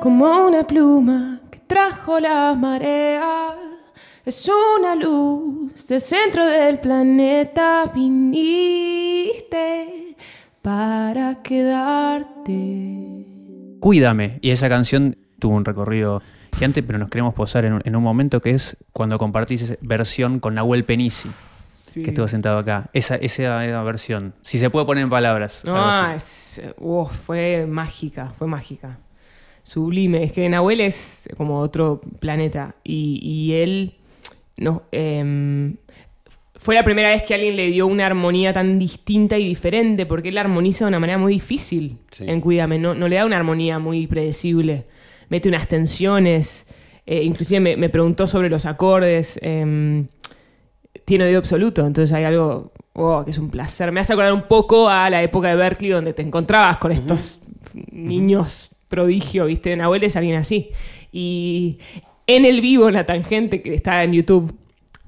como una pluma que trajo la marea. Es una luz del centro del planeta. Viniste para quedarte. Cuídame. Y esa canción tuvo un recorrido gigante, pero nos queremos posar en un, en un momento que es cuando compartís esa versión con Nahuel Penisi, Sí. que estuvo sentado acá. Esa, esa, esa versión. Si se puede poner en palabras. No, es- uf, fue mágica, fue mágica. Sublime. Es que Nahuel es como otro planeta. Y, y él no, em, fue la primera vez que alguien le dio una armonía tan distinta y diferente, porque él armoniza de una manera muy difícil Sí. en Cuídame. No, no le da una armonía muy predecible. Mete unas tensiones. eh, inclusive me, me preguntó sobre los acordes. em, tiene oído absoluto, entonces hay algo oh, que es un placer. Me hace acordar un poco a la época de Berkeley donde te encontrabas con estos niños prodigio, ¿viste? Nahuel es alguien así. Y en el vivo, en la tangente que está en YouTube,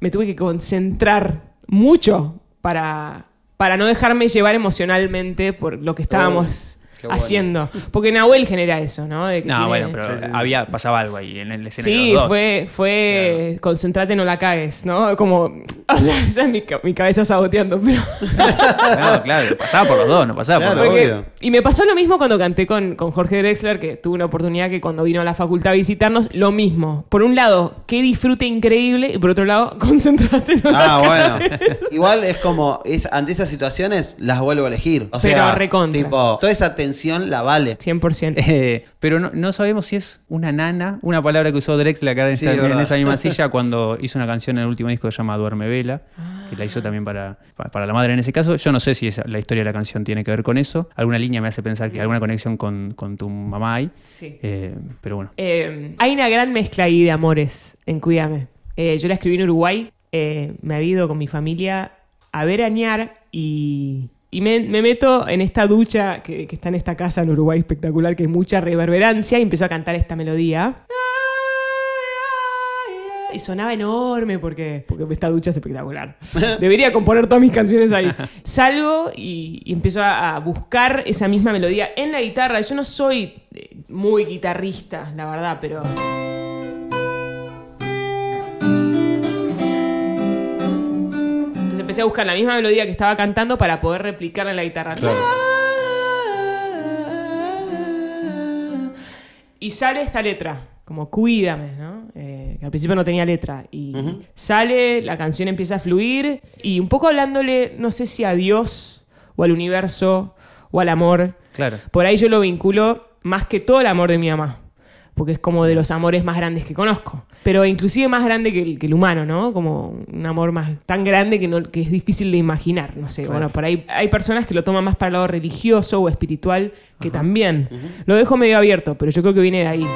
me tuve que concentrar mucho para, para no dejarme llevar emocionalmente por lo que estábamos bueno. haciendo. Porque Nahuel genera eso, ¿no? De que No, tiene- bueno, pero Sí, sí. había, pasaba algo ahí en el escenario. Sí, los dos. fue, fue concentrate, no la cagues, ¿no? Como, o sea, esa es mi, ca- mi cabeza saboteando, pero... No, claro, pasaba por los dos, no pasaba Claro, por los dos. Y me pasó lo mismo cuando canté con, con Jorge Drexler, que tuve una oportunidad que cuando vino a la facultad a visitarnos, lo mismo. Por un lado, qué disfrute increíble, y por otro lado, concentrate, no la Ah, cagues. bueno. Igual es como, es, ante esas situaciones las vuelvo a elegir. O Pero sea, recontra. tipo, toda esa tensión la vale. 100%. Eh, pero no, no sabemos si es una nana, una palabra que usó Drexler acá en, Sí, esta- es en esa misma silla cuando hizo una canción en el último disco que se llama Duerme Vela, que la Ah. hizo también para, para, para la madre en ese caso. Yo no sé si esa- la historia de la canción tiene que ver con eso. Alguna línea me hace pensar que alguna conexión con, con tu mamá hay. Sí. Eh, pero bueno. Eh, hay una gran mezcla ahí de amores en Cuídame. Eh, yo la escribí en Uruguay, eh, me había ido con mi familia a veranear y, y me, me meto en esta ducha que, que está en esta casa en Uruguay espectacular, que hay mucha reverberancia, y empiezo a cantar esta melodía. Y sonaba enorme porque, porque esta ducha es espectacular. Debería componer todas mis canciones ahí. Salgo y, y empiezo a, a buscar esa misma melodía en la guitarra. Yo no soy eh, muy guitarrista, la verdad, pero... empecé a buscar la misma melodía que estaba cantando para poder replicarla en la guitarra. Y sale esta letra, como cuídame, ¿no? Eh, que al principio no tenía letra. Y sale, la canción empieza a fluir y un poco hablándole, no sé si a Dios o al universo o al amor. Claro. Por ahí yo lo vinculo más que todo el amor de mi mamá. Porque es como de los amores más grandes que conozco. Pero inclusive más grande que el, que el humano, ¿no? Como un amor más tan grande que, no, que es difícil de imaginar. No sé, bueno, por ahí hay personas que lo toman más para el lado religioso o espiritual, que también. Lo dejo medio abierto, pero yo creo que viene de ahí.